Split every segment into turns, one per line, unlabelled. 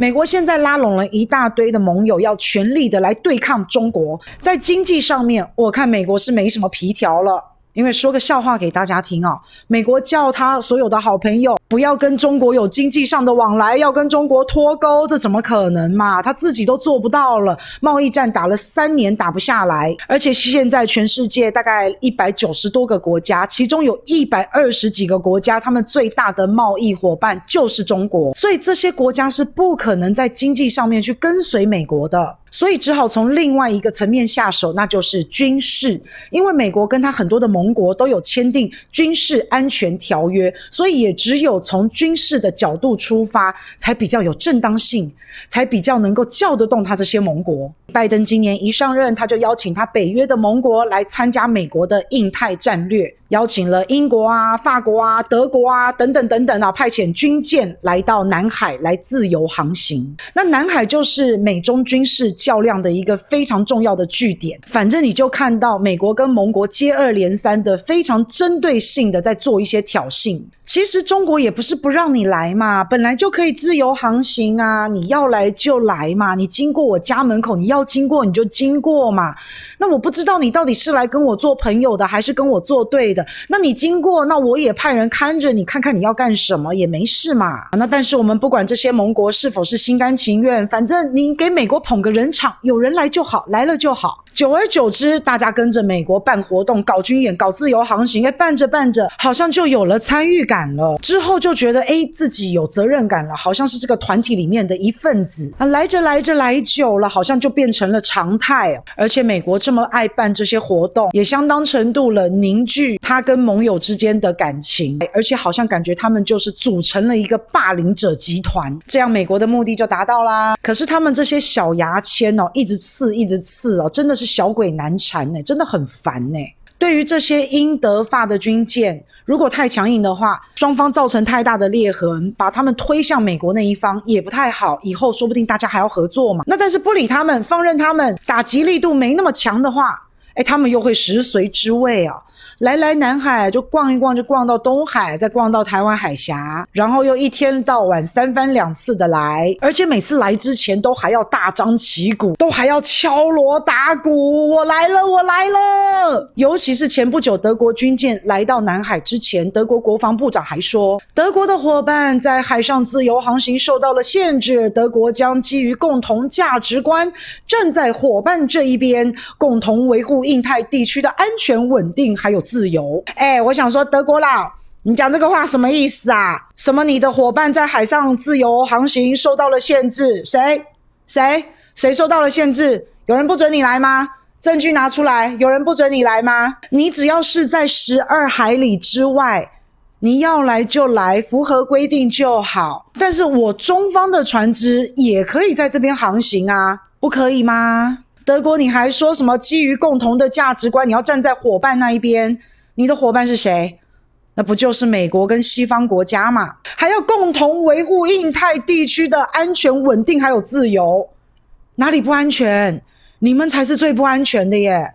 美国现在拉拢了一大堆的盟友，要全力的来对抗中国。在经济上面，我看美国是没什么皮条了。因为说个笑话给大家听啊，美国叫他所有的好朋友不要跟中国有经济上的往来，要跟中国脱钩，这怎么可能嘛？他自己都做不到了，贸易战打了三年打不下来，而且现在全世界大概一百九十多个国家，其中有一百二十几个国家，他们最大的贸易伙伴就是中国，所以这些国家是不可能在经济上面去跟随美国的。所以只好从另外一个层面下手，那就是军事。因为美国跟他很多的盟国都有签订军事安全条约，所以也只有从军事的角度出发，才比较有正当性，才比较能够叫得动他这些盟国。拜登今年一上任，他就邀请他北约的盟国来参加美国的印太战略。邀请了英国啊、法国啊、德国啊等等等等啊，派遣军舰来到南海来自由航行。那南海就是美中军事较量的一个非常重要的据点。反正你就看到美国跟盟国接二连三的非常针对性的在做一些挑衅。其实中国也不是不让你来嘛，本来就可以自由航行啊，你要来就来嘛，你经过我家门口，你要经过你就经过嘛。那我不知道你到底是来跟我做朋友的，还是跟我作对的。那你经过，那我也派人看着你，看看你要干什么也没事嘛。那但是我们不管这些盟国是否是心甘情愿，反正你给美国捧个人场，有人来就好，来了就好。久而久之，大家跟着美国办活动、搞军演、搞自由航行，哎，办着办着，好像就有了参与感了。之后就觉得，哎，自己有责任感了，好像是这个团体里面的一份子。啊，来着来着来久了，好像就变成了常态。而且美国这么爱办这些活动，也相当程度了凝聚他跟盟友之间的感情。而且好像感觉他们就是组成了一个霸凌者集团，这样美国的目的就达到啦。可是他们这些小牙签天哦，一直刺，一直刺哦，真的是。小鬼难缠呢，真的很烦呢。对于这些英德法的军舰，如果太强硬的话，双方造成太大的裂痕，把他们推向美国那一方也不太好。以后说不定大家还要合作嘛。那但是不理他们，放任他们，打击力度没那么强的话，哎，他们又会食髓知味啊。来来南海就逛一逛，就逛到东海，再逛到台湾海峡，然后又一天到晚三番两次的来，而且每次来之前都还要大张旗鼓，都还要敲锣打鼓，我来了，我来了。尤其是前不久德国军舰来到南海之前，德国国防部长还说，德国的伙伴在海上自由航行受到了限制，德国将基于共同价值观，站在伙伴这一边，共同维护印太地区的安全稳定，还有。自由，哎，我想说，德国佬，你讲这个话什么意思啊？什么你的伙伴在海上自由航行受到了限制？谁？谁？谁受到了限制？有人不准你来吗？证据拿出来！有人不准你来吗？你只要是在十二海里之外，你要来就来，符合规定就好。但是我中方的船只也可以在这边航行啊，不可以吗？德国，你还说什么基于共同的价值观，你要站在伙伴那一边？你的伙伴是谁？那不就是美国跟西方国家吗？还要共同维护印太地区的安全稳定还有自由，哪里不安全？你们才是最不安全的耶！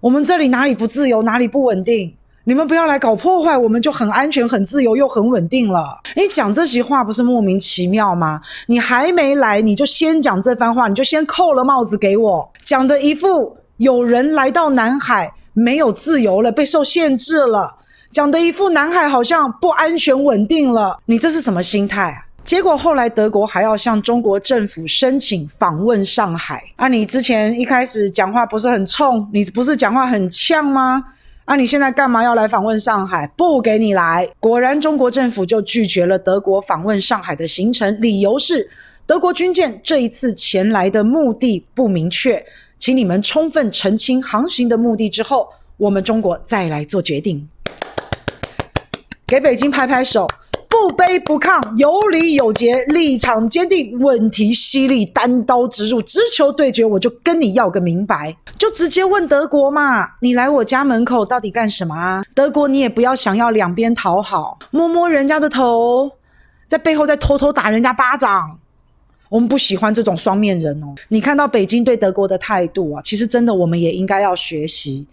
我们这里哪里不自由，哪里不稳定？你们不要来搞破坏，我们就很安全、很自由又很稳定了。你讲这些话不是莫名其妙吗？你还没来，你就先讲这番话，你就先扣了帽子给我，讲的一副有人来到南海没有自由了，被受限制了，讲的一副南海好像不安全稳定了。你这是什么心态啊？结果后来德国还要向中国政府申请访问上海。啊，你之前一开始讲话不是很冲，你不是讲话很呛吗？啊！你现在干嘛要来访问上海？不给你来！果然，中国政府就拒绝了德国访问上海的行程，理由是德国军舰这一次前来的目的不明确，请你们充分澄清航行的目的之后，我们中国再来做决定。给北京拍拍手。不卑不亢，有礼有节，立场坚定，问题犀利，单刀直入，直球对决，我就跟你要个明白，就直接问德国嘛，你来我家门口到底干什么啊？德国你也不要想要两边讨好，摸摸人家的头，在背后再偷偷打人家巴掌，我们不喜欢这种双面人哦。你看到北京对德国的态度啊，其实真的我们也应该要学习，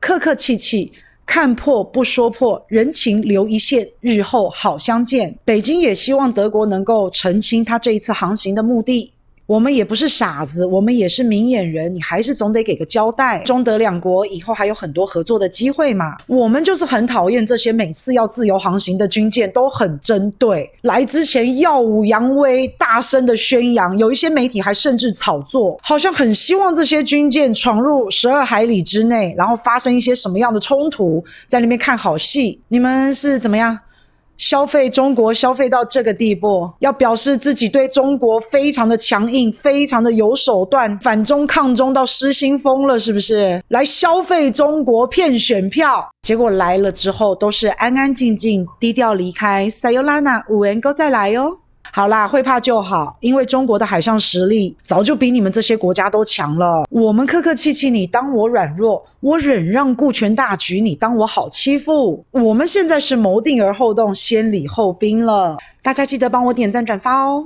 客客气气。看破不说破，人情留一线，日后好相见。北京也希望德国能够澄清他这一次航行的目的。我们也不是傻子，我们也是明眼人，你还是总得给个交代。中德两国以后还有很多合作的机会嘛。我们就是很讨厌这些每次要自由航行的军舰都很针对，来之前耀武扬威，大声的宣扬，有一些媒体还甚至炒作，好像很希望这些军舰闯入十二海里之内，然后发生一些什么样的冲突，在那边看好戏。你们是怎么样？消费中国消费到这个地步，要表示自己对中国非常的强硬，非常的有手段，反中抗中到失心疯了，是不是？来消费中国骗选票，结果来了之后都是安安静静、低调离开。撒由那拉，五元沟再来哟。好啦，会怕就好，因为中国的海上实力早就比你们这些国家都强了。我们客客气气，你当我软弱，我忍让顾全大局，你当我好欺负。我们现在是谋定而后动，先礼后兵了。大家记得帮我点赞转发哦。